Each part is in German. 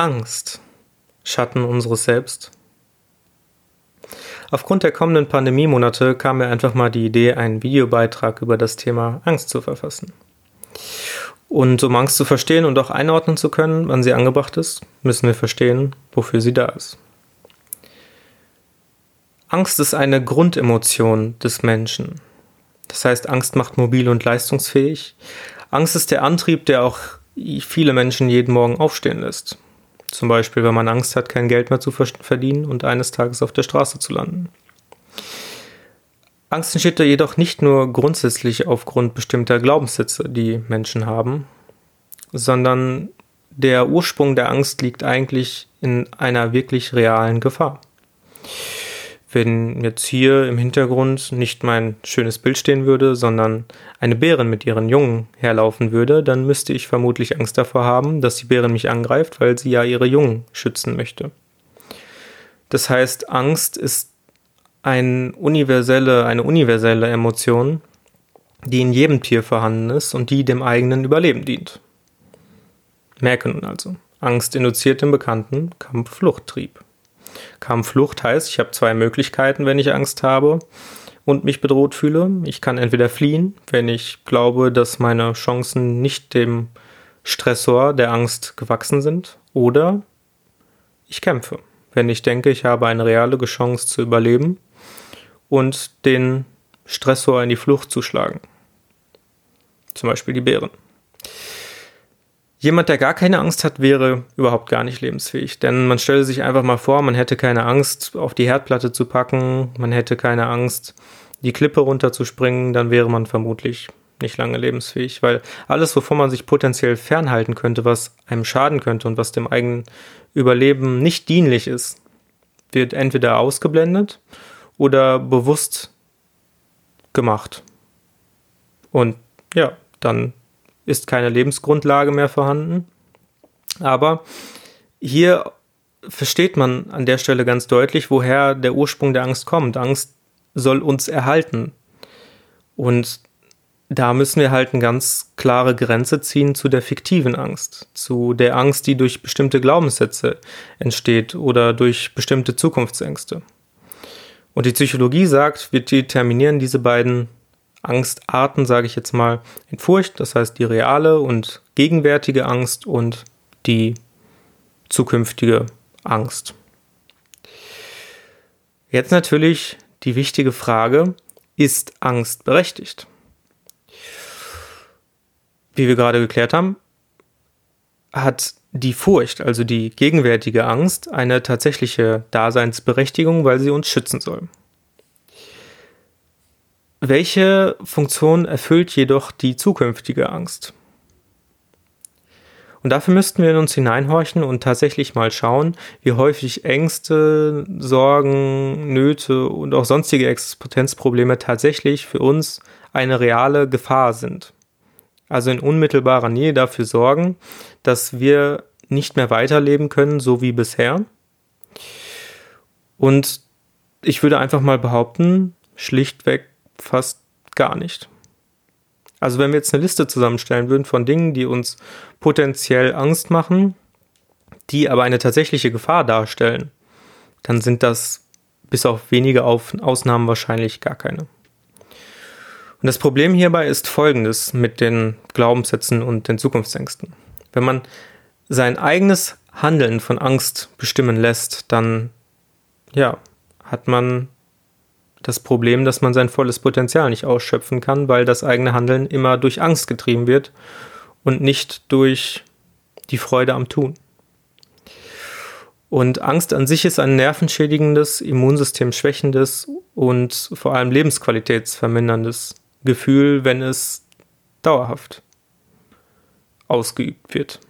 Angst Schatten unseres Selbst? Aufgrund der kommenden Pandemiemonate kam mir einfach mal die Idee, einen Videobeitrag über das Thema Angst zu verfassen. Und um Angst zu verstehen und auch einordnen zu können, wann sie angebracht ist, müssen wir verstehen, wofür sie da ist. Angst ist eine Grundemotion des Menschen. Das heißt, Angst macht mobil und leistungsfähig. Angst ist der Antrieb, der auch viele Menschen jeden Morgen aufstehen lässt. Zum Beispiel, wenn man Angst hat, kein Geld mehr zu verdienen und eines Tages auf der Straße zu landen. Angst entsteht jedoch nicht nur grundsätzlich aufgrund bestimmter Glaubenssätze, die Menschen haben, sondern der Ursprung der Angst liegt eigentlich in einer wirklich realen Gefahr. Wenn jetzt hier im Hintergrund nicht mein schönes Bild stehen würde, sondern eine Bärin mit ihren Jungen herlaufen würde, dann müsste ich vermutlich Angst davor haben, dass die Bärin mich angreift, weil sie ja ihre Jungen schützen möchte. Das heißt, Angst ist ein universelle, eine universelle Emotion, die in jedem Tier vorhanden ist und die dem eigenen Überleben dient. Merke nun also, Angst induziert den bekannten Kampf-Flucht-Trieb. Kampf-Flucht heißt, ich habe zwei Möglichkeiten, wenn ich Angst habe und mich bedroht fühle. Ich kann entweder fliehen, wenn ich glaube, dass meine Chancen nicht dem Stressor der Angst gewachsen sind, oder ich kämpfe, wenn ich denke, ich habe eine reale Chance zu überleben und den Stressor in die Flucht zu schlagen. Zum Beispiel die Bären. Jemand, der gar keine Angst hat, wäre überhaupt gar nicht lebensfähig. Denn man stelle sich einfach mal vor, man hätte keine Angst, auf die Herdplatte zu packen, man hätte keine Angst, die Klippe runterzuspringen, dann wäre man vermutlich nicht lange lebensfähig, weil alles, wovon man sich potenziell fernhalten könnte, was einem schaden könnte und was dem eigenen Überleben nicht dienlich ist, wird entweder ausgeblendet oder bewusst gemacht. Und ja, dann ist keine Lebensgrundlage mehr vorhanden. Aber hier versteht man an der Stelle ganz deutlich, woher der Ursprung der Angst kommt. Angst soll uns erhalten. Und da müssen wir halt eine ganz klare Grenze ziehen zu der fiktiven Angst, zu der Angst, die durch bestimmte Glaubenssätze entsteht oder durch bestimmte Zukunftsängste. Und die Psychologie sagt, wir determinieren diese beiden Angstarten, sage ich jetzt mal, in Furcht, das heißt die reale und gegenwärtige Angst und die zukünftige Angst. Jetzt natürlich die wichtige Frage, ist Angst berechtigt? Wie wir gerade geklärt haben, hat die Furcht, also die gegenwärtige Angst, eine tatsächliche Daseinsberechtigung, weil sie uns schützen soll. Welche Funktion erfüllt jedoch die zukünftige Angst? Und dafür müssten wir in uns hineinhorchen und tatsächlich mal schauen, wie häufig Ängste, Sorgen, Nöte und auch sonstige Existenzprobleme tatsächlich für uns eine reale Gefahr sind also in unmittelbarer Nähe dafür sorgen, dass wir nicht mehr weiterleben können, so wie bisher. Und ich würde einfach mal behaupten, schlichtweg fast gar nicht. Also wenn wir jetzt eine Liste zusammenstellen würden von Dingen, die uns potenziell Angst machen, die aber eine tatsächliche Gefahr darstellen, dann sind das bis auf wenige Ausnahmen wahrscheinlich gar keine. Und das Problem hierbei ist folgendes mit den Glaubenssätzen und den Zukunftsängsten. Wenn man sein eigenes Handeln von Angst bestimmen lässt, dann ja, hat man das Problem, dass man sein volles Potenzial nicht ausschöpfen kann, weil das eigene Handeln immer durch Angst getrieben wird und nicht durch die Freude am Tun. Und Angst an sich ist ein nervenschädigendes, Immunsystem schwächendes und vor allem lebensqualitätsverminderndes Gefühl, wenn es dauerhaft ausgeübt wird.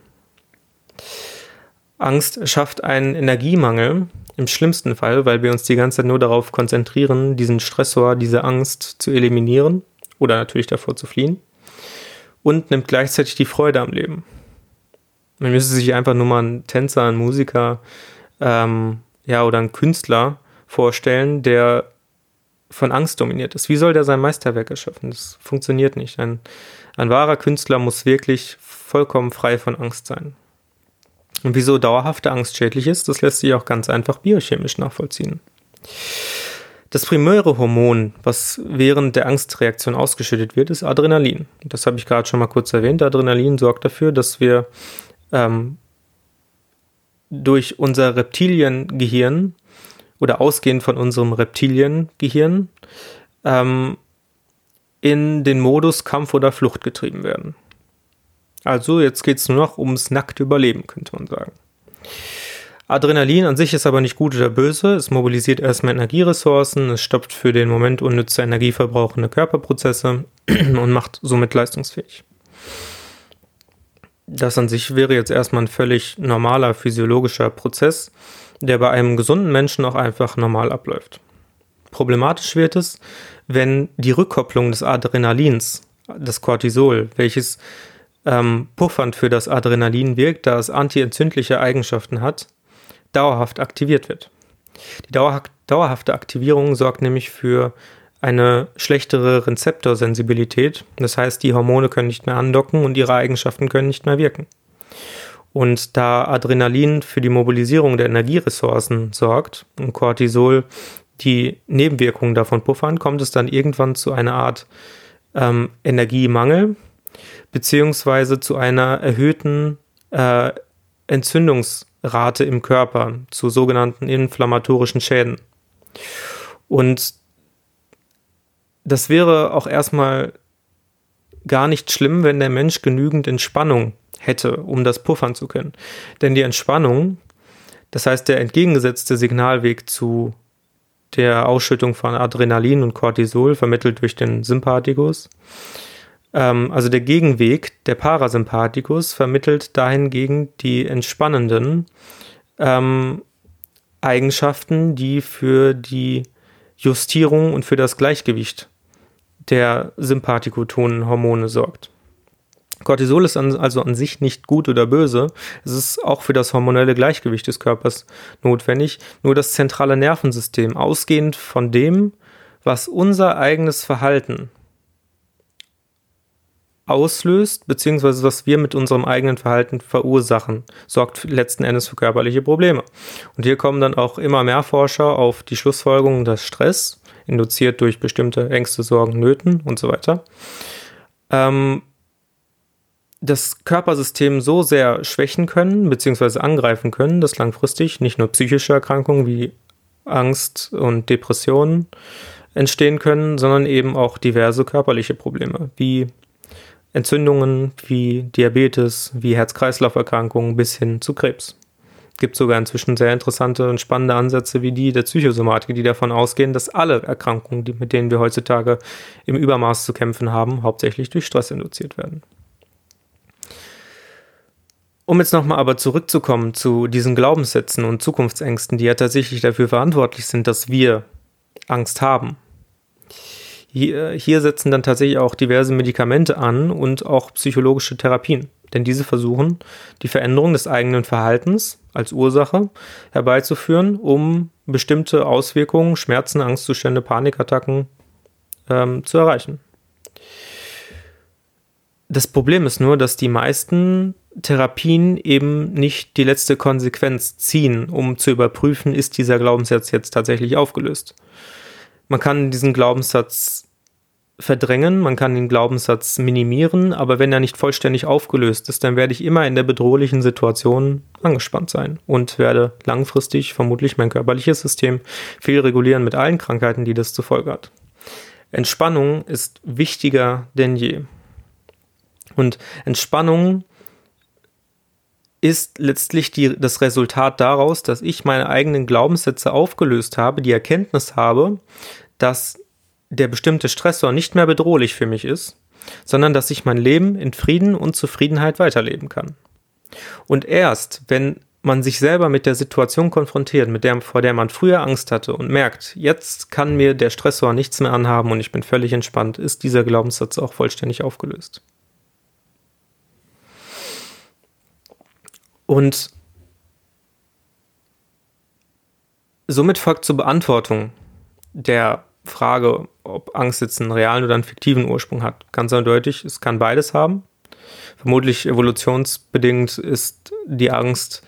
Angst schafft einen Energiemangel im schlimmsten Fall, weil wir uns die ganze Zeit nur darauf konzentrieren, diesen Stressor, diese Angst zu eliminieren oder natürlich davor zu fliehen und nimmt gleichzeitig die Freude am Leben. Man müsste sich einfach nur mal einen Tänzer, einen Musiker ähm, ja, oder einen Künstler vorstellen, der von Angst dominiert ist. Wie soll der sein Meisterwerk erschaffen? Das funktioniert nicht. Ein, ein wahrer Künstler muss wirklich vollkommen frei von Angst sein. Und wieso dauerhafte Angst schädlich ist, das lässt sich auch ganz einfach biochemisch nachvollziehen. Das primäre Hormon, was während der Angstreaktion ausgeschüttet wird, ist Adrenalin. Das habe ich gerade schon mal kurz erwähnt. Adrenalin sorgt dafür, dass wir ähm, durch unser Reptiliengehirn oder ausgehend von unserem Reptiliengehirn ähm, in den Modus Kampf oder Flucht getrieben werden. Also jetzt geht es nur noch ums nackte Überleben, könnte man sagen. Adrenalin an sich ist aber nicht gut oder böse. Es mobilisiert erstmal Energieressourcen, es stoppt für den Moment unnütze energieverbrauchende Körperprozesse und macht somit leistungsfähig. Das an sich wäre jetzt erstmal ein völlig normaler physiologischer Prozess, der bei einem gesunden Menschen auch einfach normal abläuft. Problematisch wird es, wenn die Rückkopplung des Adrenalins, das Cortisol, welches ähm, puffernd für das Adrenalin wirkt, da es antientzündliche Eigenschaften hat, dauerhaft aktiviert wird. Die dauerhafte Aktivierung sorgt nämlich für eine schlechtere Rezeptorsensibilität. Das heißt, die Hormone können nicht mehr andocken und ihre Eigenschaften können nicht mehr wirken. Und da Adrenalin für die Mobilisierung der Energieressourcen sorgt und Cortisol die Nebenwirkungen davon puffern, kommt es dann irgendwann zu einer Art ähm, Energiemangel beziehungsweise zu einer erhöhten äh, Entzündungsrate im Körper, zu sogenannten inflammatorischen Schäden. Und das wäre auch erstmal gar nicht schlimm, wenn der Mensch genügend Entspannung hätte, um das puffern zu können. Denn die Entspannung, das heißt der entgegengesetzte Signalweg zu der Ausschüttung von Adrenalin und Cortisol, vermittelt durch den Sympathikus, ähm, also der Gegenweg, der Parasympathikus, vermittelt dahingegen die entspannenden ähm, Eigenschaften, die für die Justierung und für das Gleichgewicht der Sympathikotonen-Hormone sorgt. Cortisol ist also an sich nicht gut oder böse. Es ist auch für das hormonelle Gleichgewicht des Körpers notwendig. Nur das zentrale Nervensystem, ausgehend von dem, was unser eigenes Verhalten auslöst, beziehungsweise was wir mit unserem eigenen Verhalten verursachen, sorgt letzten Endes für körperliche Probleme. Und hier kommen dann auch immer mehr Forscher auf die Schlussfolgerung, dass Stress, induziert durch bestimmte Ängste, Sorgen, Nöten und so weiter, ähm, das Körpersystem so sehr schwächen können, beziehungsweise angreifen können, dass langfristig nicht nur psychische Erkrankungen wie Angst und Depressionen entstehen können, sondern eben auch diverse körperliche Probleme, wie Entzündungen wie Diabetes, wie Herz-Kreislauf-Erkrankungen bis hin zu Krebs. Es gibt sogar inzwischen sehr interessante und spannende Ansätze wie die der Psychosomatik, die davon ausgehen, dass alle Erkrankungen, mit denen wir heutzutage im Übermaß zu kämpfen haben, hauptsächlich durch Stress induziert werden. Um jetzt nochmal aber zurückzukommen zu diesen Glaubenssätzen und Zukunftsängsten, die ja tatsächlich dafür verantwortlich sind, dass wir Angst haben, hier, hier setzen dann tatsächlich auch diverse Medikamente an und auch psychologische Therapien. Denn diese versuchen, die Veränderung des eigenen Verhaltens als Ursache herbeizuführen, um bestimmte Auswirkungen, Schmerzen, Angstzustände, Panikattacken ähm, zu erreichen. Das Problem ist nur, dass die meisten Therapien eben nicht die letzte Konsequenz ziehen, um zu überprüfen, ist dieser Glaubenssatz jetzt tatsächlich aufgelöst. Man kann diesen Glaubenssatz verdrängen, man kann den Glaubenssatz minimieren, aber wenn er nicht vollständig aufgelöst ist, dann werde ich immer in der bedrohlichen Situation angespannt sein und werde langfristig vermutlich mein körperliches System fehlregulieren mit allen Krankheiten, die das zur Folge hat. Entspannung ist wichtiger denn je. Und Entspannung ist letztlich die, das Resultat daraus, dass ich meine eigenen Glaubenssätze aufgelöst habe, die Erkenntnis habe, dass der bestimmte Stressor nicht mehr bedrohlich für mich ist, sondern dass ich mein Leben in Frieden und Zufriedenheit weiterleben kann. Und erst, wenn man sich selber mit der Situation konfrontiert, mit der, vor der man früher Angst hatte und merkt, jetzt kann mir der Stressor nichts mehr anhaben und ich bin völlig entspannt, ist dieser Glaubenssatz auch vollständig aufgelöst. Und somit folgt zur Beantwortung der Frage, ob Angst jetzt einen realen oder einen fiktiven Ursprung hat. Ganz eindeutig, es kann beides haben. Vermutlich evolutionsbedingt ist die Angst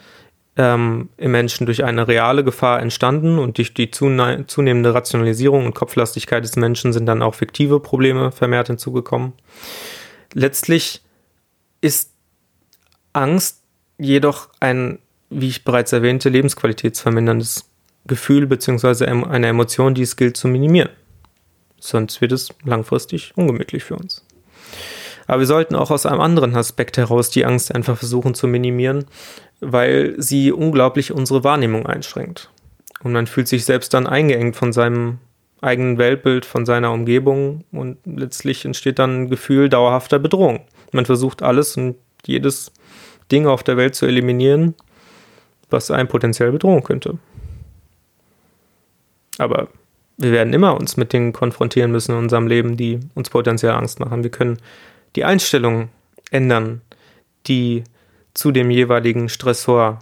ähm, im Menschen durch eine reale Gefahr entstanden und durch die zunehmende Rationalisierung und Kopflastigkeit des Menschen sind dann auch fiktive Probleme vermehrt hinzugekommen. Letztlich ist Angst jedoch ein, wie ich bereits erwähnte, lebensqualitätsverminderndes Gefühl bzw. eine Emotion, die es gilt zu minimieren. Sonst wird es langfristig ungemütlich für uns. Aber wir sollten auch aus einem anderen Aspekt heraus die Angst einfach versuchen zu minimieren, weil sie unglaublich unsere Wahrnehmung einschränkt. Und man fühlt sich selbst dann eingeengt von seinem eigenen Weltbild, von seiner Umgebung und letztlich entsteht dann ein Gefühl dauerhafter Bedrohung. Man versucht alles und jedes Ding auf der Welt zu eliminieren, was einen potenziell bedrohen könnte. Aber wir werden immer uns mit Dingen konfrontieren müssen in unserem Leben, die uns potenziell Angst machen. Wir können die Einstellung ändern, die zu dem jeweiligen Stressor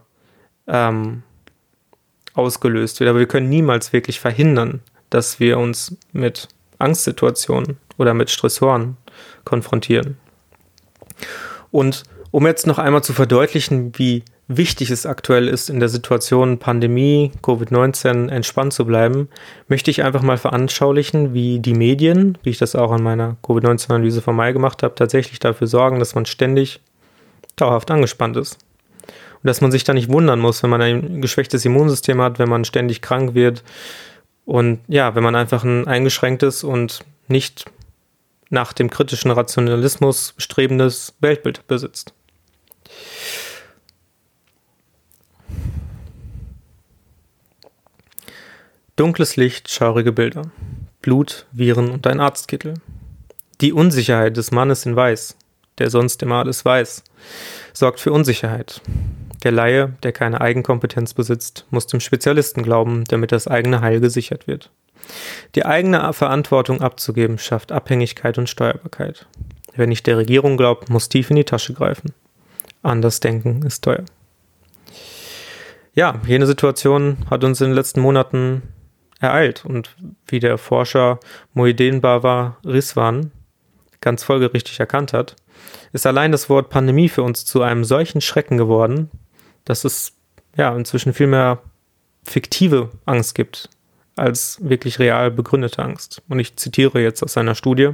ähm, ausgelöst wird. Aber wir können niemals wirklich verhindern, dass wir uns mit Angstsituationen oder mit Stressoren konfrontieren. Und um jetzt noch einmal zu verdeutlichen, wie wichtig es aktuell ist, in der Situation Pandemie, Covid-19 entspannt zu bleiben, möchte ich einfach mal veranschaulichen, wie die Medien, wie ich das auch an meiner Covid-19-Analyse von Mai gemacht habe, tatsächlich dafür sorgen, dass man ständig dauerhaft angespannt ist. Und dass man sich da nicht wundern muss, wenn man ein geschwächtes Immunsystem hat, wenn man ständig krank wird und ja, wenn man einfach ein eingeschränktes und nicht nach dem kritischen Rationalismus strebendes Weltbild besitzt. Dunkles Licht, schaurige Bilder. Blut, Viren und ein Arztkittel. Die Unsicherheit des Mannes in Weiß, der sonst immer alles weiß, sorgt für Unsicherheit. Der Laie, der keine Eigenkompetenz besitzt, muss dem Spezialisten glauben, damit das eigene Heil gesichert wird. Die eigene Verantwortung abzugeben schafft Abhängigkeit und Steuerbarkeit. Wer nicht der Regierung glaubt, muss tief in die Tasche greifen. Anders denken ist teuer. Ja, jene Situation hat uns in den letzten Monaten ereilt. Und wie der Forscher Moideen Bava Riswan ganz folgerichtig erkannt hat, ist allein das Wort Pandemie für uns zu einem solchen Schrecken geworden, dass es ja inzwischen viel mehr fiktive Angst gibt als wirklich real begründete Angst. Und ich zitiere jetzt aus seiner Studie.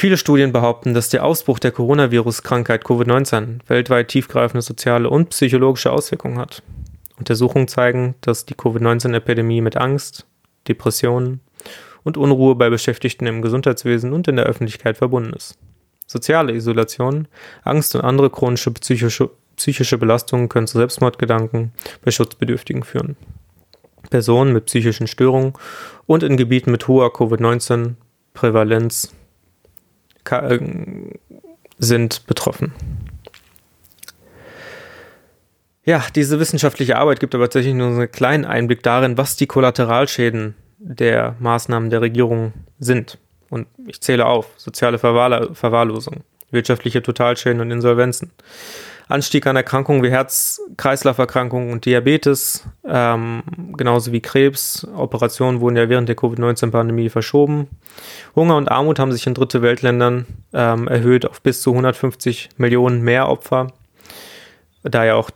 Viele Studien behaupten, dass der Ausbruch der Coronavirus-Krankheit Covid-19 weltweit tiefgreifende soziale und psychologische Auswirkungen hat. Untersuchungen zeigen, dass die Covid-19-Epidemie mit Angst, Depressionen und Unruhe bei Beschäftigten im Gesundheitswesen und in der Öffentlichkeit verbunden ist. Soziale Isolation, Angst und andere chronische psychische, psychische Belastungen können zu Selbstmordgedanken bei Schutzbedürftigen führen. Personen mit psychischen Störungen und in Gebieten mit hoher Covid-19-Prävalenz äh, sind betroffen. Ja, diese wissenschaftliche Arbeit gibt aber tatsächlich nur einen kleinen Einblick darin, was die Kollateralschäden der Maßnahmen der Regierung sind. Und ich zähle auf, soziale Verwahr Verwahrlosung, wirtschaftliche Totalschäden und Insolvenzen, Anstieg an Erkrankungen wie Herz-Kreislauf-Erkrankungen und Diabetes, ähm, genauso wie Krebs. Operationen wurden ja während der Covid-19-Pandemie verschoben. Hunger und Armut haben sich in dritte Weltländern ähm, erhöht auf bis zu 150 Millionen mehr Opfer, da ja auch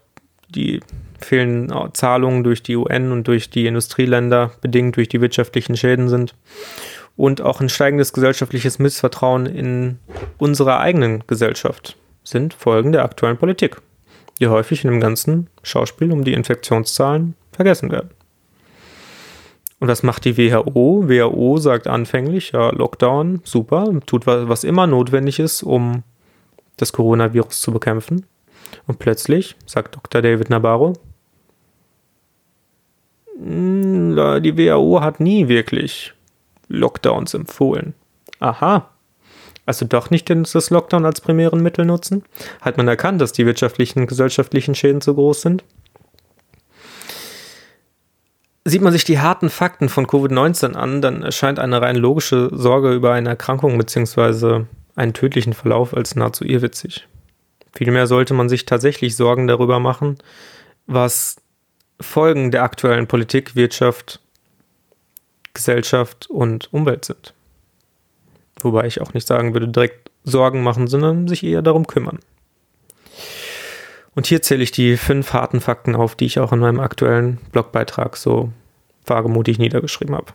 die fehlenden Zahlungen durch die UN und durch die Industrieländer bedingt durch die wirtschaftlichen Schäden sind. Und auch ein steigendes gesellschaftliches Missvertrauen in unserer eigenen Gesellschaft sind Folgen der aktuellen Politik, die häufig in dem ganzen Schauspiel um die Infektionszahlen vergessen werden. Und was macht die WHO? WHO sagt anfänglich, ja, Lockdown, super, tut was immer notwendig ist, um das Coronavirus zu bekämpfen. Und plötzlich sagt Dr. David Nabarro, hm, die WHO hat nie wirklich Lockdowns empfohlen. Aha. Also doch nicht das Lockdown als primären Mittel nutzen? Hat man erkannt, dass die wirtschaftlichen und gesellschaftlichen Schäden zu groß sind? Sieht man sich die harten Fakten von Covid-19 an, dann erscheint eine rein logische Sorge über eine Erkrankung bzw. einen tödlichen Verlauf als nahezu irrwitzig. Vielmehr sollte man sich tatsächlich Sorgen darüber machen, was Folgen der aktuellen Politik, Wirtschaft, Gesellschaft und Umwelt sind. Wobei ich auch nicht sagen würde, direkt Sorgen machen, sondern sich eher darum kümmern. Und hier zähle ich die fünf harten Fakten auf, die ich auch in meinem aktuellen Blogbeitrag so wagemutig niedergeschrieben habe.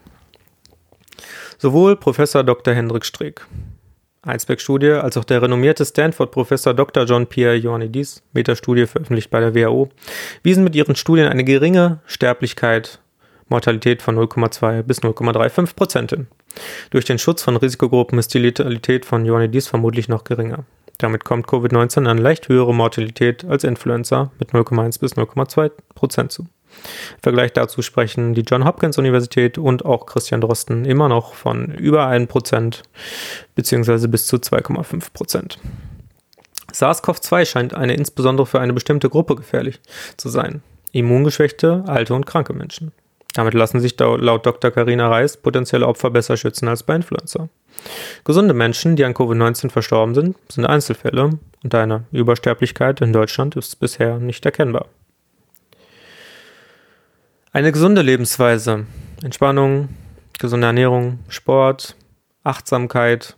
Sowohl Professor Dr. Hendrik Streeck, Einsberg-Studie, als auch der renommierte Stanford-Professor Dr. John Pierre Ioannidis, Metastudie veröffentlicht bei der WHO, wiesen mit ihren Studien eine geringe Sterblichkeit, Mortalität von 0,2 bis 0,35 Prozent hin. Durch den Schutz von Risikogruppen ist die Letalität von Ioannidis vermutlich noch geringer. Damit kommt Covid-19 an leicht höhere Mortalität als Influenza mit 0,1 bis 0,2 Prozent zu. Im Vergleich dazu sprechen die John Hopkins Universität und auch Christian Drosten immer noch von über 1 Prozent bzw. bis zu 2,5 Prozent. SARS-CoV-2 scheint eine insbesondere für eine bestimmte Gruppe gefährlich zu sein. Immungeschwächte, alte und kranke Menschen. Damit lassen sich laut Dr. Karina Reis potenzielle Opfer besser schützen als bei Influenza. Gesunde Menschen, die an Covid-19 verstorben sind, sind Einzelfälle und eine Übersterblichkeit in Deutschland ist bisher nicht erkennbar. Eine gesunde Lebensweise, Entspannung, gesunde Ernährung, Sport, Achtsamkeit,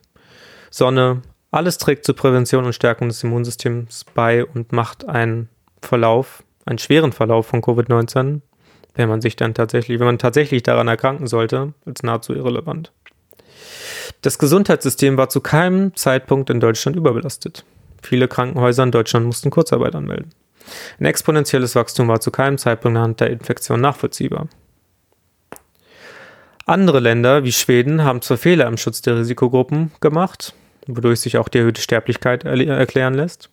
Sonne, alles trägt zur Prävention und Stärkung des Immunsystems bei und macht einen Verlauf, einen schweren Verlauf von Covid-19, wenn man sich dann tatsächlich, wenn man tatsächlich daran erkranken sollte, als nahezu irrelevant. Das Gesundheitssystem war zu keinem Zeitpunkt in Deutschland überbelastet. Viele Krankenhäuser in Deutschland mussten Kurzarbeit anmelden. Ein exponentielles Wachstum war zu keinem Zeitpunkt anhand der Infektion nachvollziehbar. Andere Länder wie Schweden haben zwar Fehler im Schutz der Risikogruppen gemacht, wodurch sich auch die erhöhte Sterblichkeit erklären lässt,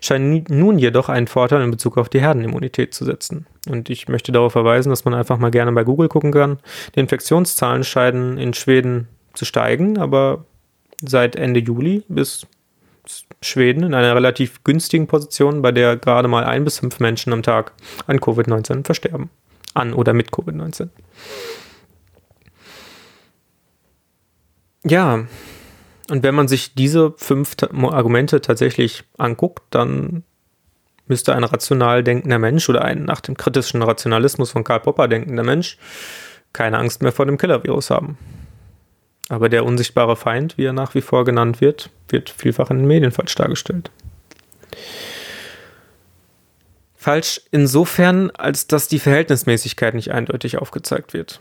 scheinen nun jedoch einen Vorteil in Bezug auf die Herdenimmunität zu setzen. Und ich möchte darauf verweisen, dass man einfach mal gerne bei Google gucken kann. Die Infektionszahlen scheinen in Schweden zu steigen, aber seit Ende Juli bis Schweden in einer relativ günstigen Position, bei der gerade mal ein bis fünf Menschen am Tag an Covid-19 versterben. An oder mit Covid-19. Ja, und wenn man sich diese fünf Argumente tatsächlich anguckt, dann müsste ein rational denkender Mensch oder ein nach dem kritischen Rationalismus von Karl Popper denkender Mensch keine Angst mehr vor dem Killer-Virus haben. Aber der unsichtbare Feind, wie er nach wie vor genannt wird, wird vielfach in den Medien falsch dargestellt. Falsch insofern, als dass die Verhältnismäßigkeit nicht eindeutig aufgezeigt wird.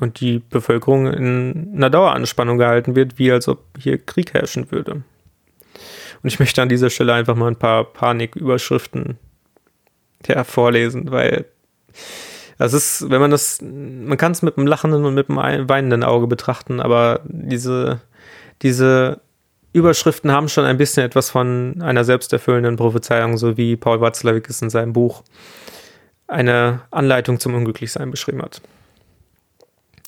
Und die Bevölkerung in einer Daueranspannung gehalten wird, wie als ob hier Krieg herrschen würde. Und ich möchte an dieser Stelle einfach mal ein paar Paniküberschriften ja, vorlesen, weil das ist, wenn man das, man kann es mit einem lachenden und mit einem weinenden Auge betrachten, aber diese, diese Überschriften haben schon ein bisschen etwas von einer selbsterfüllenden Prophezeiung, so wie Paul Watzlawick in seinem Buch eine Anleitung zum Unglücklichsein beschrieben hat.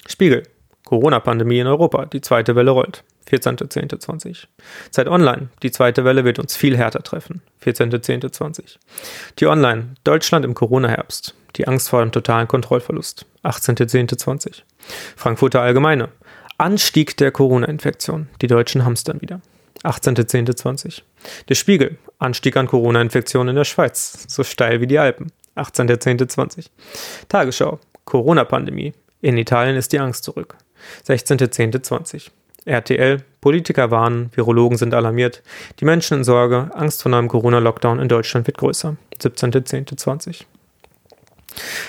Spiegel. Corona-Pandemie in Europa. Die zweite Welle rollt. 14.10.20. Zeit Online. Die zweite Welle wird uns viel härter treffen. 14.10.20. Die Online. Deutschland im Corona-Herbst. Die Angst vor dem totalen Kontrollverlust. 18.10.20. Frankfurter Allgemeine. Anstieg der Corona-Infektion. Die Deutschen hamstern wieder. 18.10.20. Der Spiegel. Anstieg an Corona-Infektionen in der Schweiz. So steil wie die Alpen. 18.10.20. Tagesschau. Corona-Pandemie. In Italien ist die Angst zurück. 16.10.20. RTL, Politiker warnen, Virologen sind alarmiert, die Menschen in Sorge, Angst vor einem Corona-Lockdown in Deutschland wird größer. 17.10.20.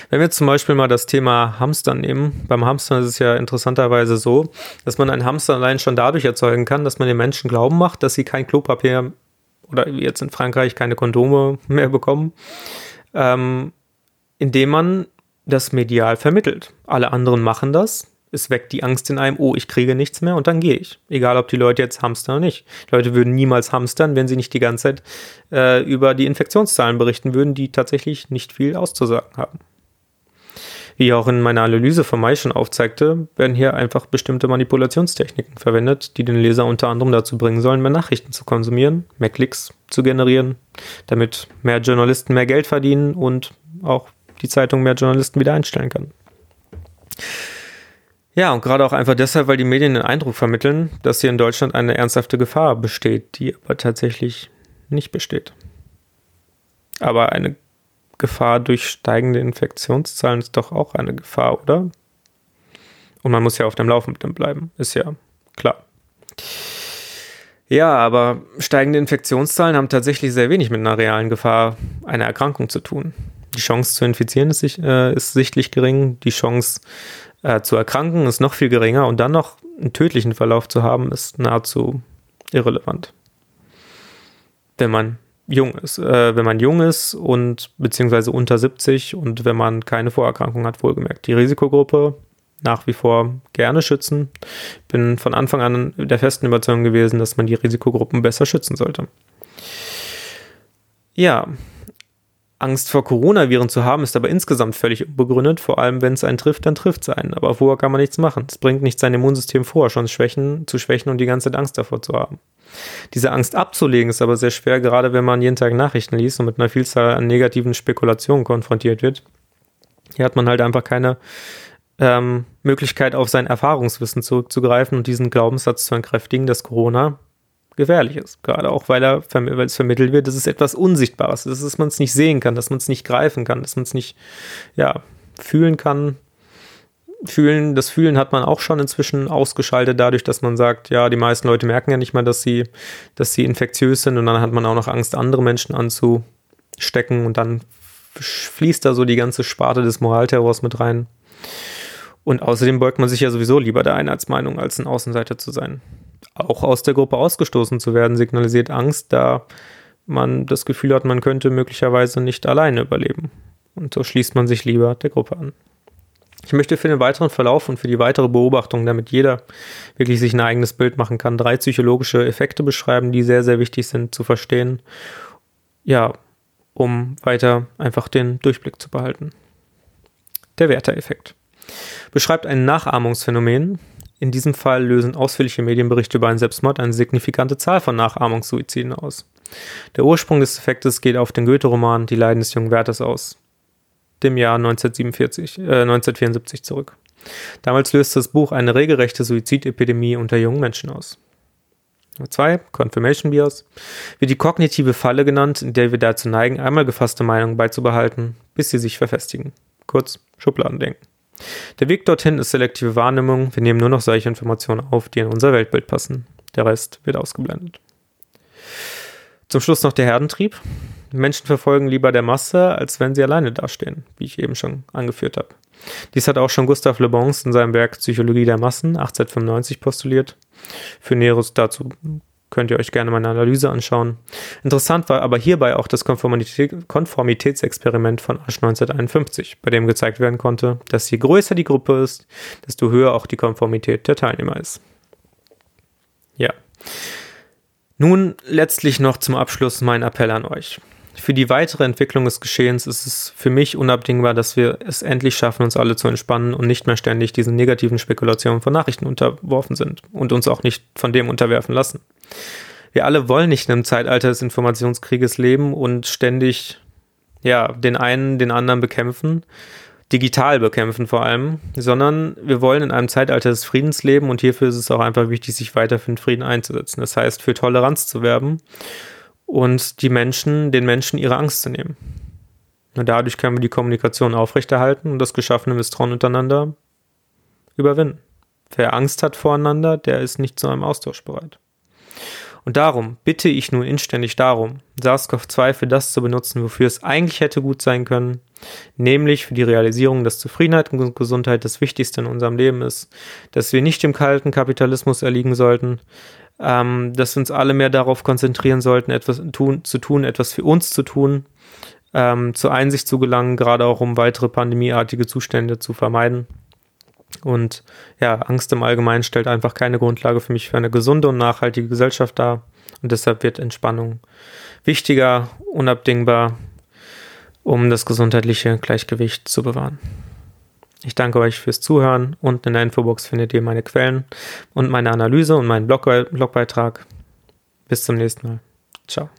Wenn wir zum Beispiel mal das Thema Hamster nehmen, beim Hamster ist es ja interessanterweise so, dass man einen Hamster allein schon dadurch erzeugen kann, dass man den Menschen glauben macht, dass sie kein Klopapier oder jetzt in Frankreich keine Kondome mehr bekommen, ähm, indem man das medial vermittelt. Alle anderen machen das. Es weckt die Angst in einem, oh, ich kriege nichts mehr und dann gehe ich. Egal, ob die Leute jetzt hamstern oder nicht. Die Leute würden niemals hamstern, wenn sie nicht die ganze Zeit äh, über die Infektionszahlen berichten würden, die tatsächlich nicht viel auszusagen haben. Wie auch in meiner Analyse von Mai schon aufzeigte, werden hier einfach bestimmte Manipulationstechniken verwendet, die den Leser unter anderem dazu bringen sollen, mehr Nachrichten zu konsumieren, mehr Klicks zu generieren, damit mehr Journalisten mehr Geld verdienen und auch die Zeitung mehr Journalisten wieder einstellen kann. Ja, und gerade auch einfach deshalb, weil die Medien den Eindruck vermitteln, dass hier in Deutschland eine ernsthafte Gefahr besteht, die aber tatsächlich nicht besteht. Aber eine Gefahr durch steigende Infektionszahlen ist doch auch eine Gefahr, oder? Und man muss ja auf dem Laufenden bleiben, ist ja klar. Ja, aber steigende Infektionszahlen haben tatsächlich sehr wenig mit einer realen Gefahr einer Erkrankung zu tun. Die Chance zu infizieren ist, äh, ist sichtlich gering, die Chance äh, zu erkranken ist noch viel geringer und dann noch einen tödlichen Verlauf zu haben, ist nahezu irrelevant. Wenn man jung ist, äh, wenn man jung ist und beziehungsweise unter 70 und wenn man keine Vorerkrankung hat, wohlgemerkt. Die Risikogruppe nach wie vor gerne schützen. Bin von Anfang an der festen Überzeugung gewesen, dass man die Risikogruppen besser schützen sollte. Ja, Angst vor Coronaviren zu haben, ist aber insgesamt völlig unbegründet. Vor allem, wenn es einen trifft, dann trifft es einen. Aber vorher kann man nichts machen. Es bringt nicht sein Immunsystem vor, schon schwächen, zu schwächen und die ganze Zeit Angst davor zu haben. Diese Angst abzulegen ist aber sehr schwer, gerade wenn man jeden Tag Nachrichten liest und mit einer Vielzahl an negativen Spekulationen konfrontiert wird. Hier hat man halt einfach keine ähm, Möglichkeit, auf sein Erfahrungswissen zurückzugreifen und diesen Glaubenssatz zu entkräftigen, dass Corona gefährlich ist. Gerade auch, weil, er, weil es vermittelt wird, dass es etwas Unsichtbares ist, dass man es nicht sehen kann, dass man es nicht greifen kann, dass man es nicht ja, fühlen kann. Fühlen, das Fühlen hat man auch schon inzwischen ausgeschaltet, dadurch, dass man sagt, ja, die meisten Leute merken ja nicht mal, dass sie, dass sie infektiös sind und dann hat man auch noch Angst, andere Menschen anzustecken und dann fließt da so die ganze Sparte des Moralterrors mit rein. Und außerdem beugt man sich ja sowieso lieber der Einheitsmeinung, als ein Außenseiter zu sein. Auch aus der Gruppe ausgestoßen zu werden, signalisiert Angst, da man das Gefühl hat, man könnte möglicherweise nicht alleine überleben. Und so schließt man sich lieber der Gruppe an. Ich möchte für den weiteren Verlauf und für die weitere Beobachtung, damit jeder wirklich sich ein eigenes Bild machen kann, drei psychologische Effekte beschreiben, die sehr, sehr wichtig sind zu verstehen. Ja, um weiter einfach den Durchblick zu behalten. Der Werther-Effekt beschreibt ein Nachahmungsphänomen. In diesem Fall lösen ausführliche Medienberichte über einen Selbstmord eine signifikante Zahl von Nachahmungssuiziden aus. Der Ursprung des Effektes geht auf den Goethe-Roman Die Leiden des jungen Werthers aus, dem Jahr 1947, äh, 1974 zurück. Damals löste das Buch eine regelrechte Suizidepidemie unter jungen Menschen aus. Nummer 2, Confirmation Bias, wird die kognitive Falle genannt, in der wir dazu neigen, einmal gefasste Meinungen beizubehalten, bis sie sich verfestigen. Kurz Schubladendenken. Der Weg dorthin ist selektive Wahrnehmung. Wir nehmen nur noch solche Informationen auf, die in unser Weltbild passen. Der Rest wird ausgeblendet. Zum Schluss noch der Herdentrieb. Menschen verfolgen lieber der Masse, als wenn sie alleine dastehen, wie ich eben schon angeführt habe. Dies hat auch schon Gustave Le Bon in seinem Werk Psychologie der Massen 1895 postuliert. Für Näheres dazu könnt ihr euch gerne meine Analyse anschauen. Interessant war aber hierbei auch das Konformität Konformitätsexperiment von Asch 1951, bei dem gezeigt werden konnte, dass je größer die Gruppe ist, desto höher auch die Konformität der Teilnehmer ist. Ja. Nun letztlich noch zum Abschluss mein Appell an euch. Für die weitere Entwicklung des Geschehens ist es für mich unabdingbar, dass wir es endlich schaffen, uns alle zu entspannen und nicht mehr ständig diesen negativen Spekulationen von Nachrichten unterworfen sind und uns auch nicht von dem unterwerfen lassen. Wir alle wollen nicht in einem Zeitalter des Informationskrieges leben und ständig ja, den einen den anderen bekämpfen, digital bekämpfen vor allem, sondern wir wollen in einem Zeitalter des Friedens leben und hierfür ist es auch einfach wichtig, sich weiter für den Frieden einzusetzen. Das heißt, für Toleranz zu werben und die Menschen, den Menschen ihre Angst zu nehmen. Und dadurch können wir die Kommunikation aufrechterhalten und das geschaffene Misstrauen untereinander überwinden. Wer Angst hat voreinander, der ist nicht zu einem Austausch bereit. Und darum bitte ich nun inständig darum, SARS-CoV-2 für das zu benutzen, wofür es eigentlich hätte gut sein können, nämlich für die Realisierung, dass Zufriedenheit und Gesundheit das Wichtigste in unserem Leben ist, dass wir nicht dem kalten Kapitalismus erliegen sollten, ähm, dass wir uns alle mehr darauf konzentrieren sollten, etwas tun, zu tun, etwas für uns zu tun, ähm, zur Einsicht zu gelangen, gerade auch um weitere pandemieartige Zustände zu vermeiden. Und ja, Angst im Allgemeinen stellt einfach keine Grundlage für mich für eine gesunde und nachhaltige Gesellschaft dar. Und deshalb wird Entspannung wichtiger, unabdingbar, um das gesundheitliche Gleichgewicht zu bewahren. Ich danke euch fürs Zuhören. Unten in der Infobox findet ihr meine Quellen und meine Analyse und meinen Blog Blogbeitrag. Bis zum nächsten Mal. Ciao.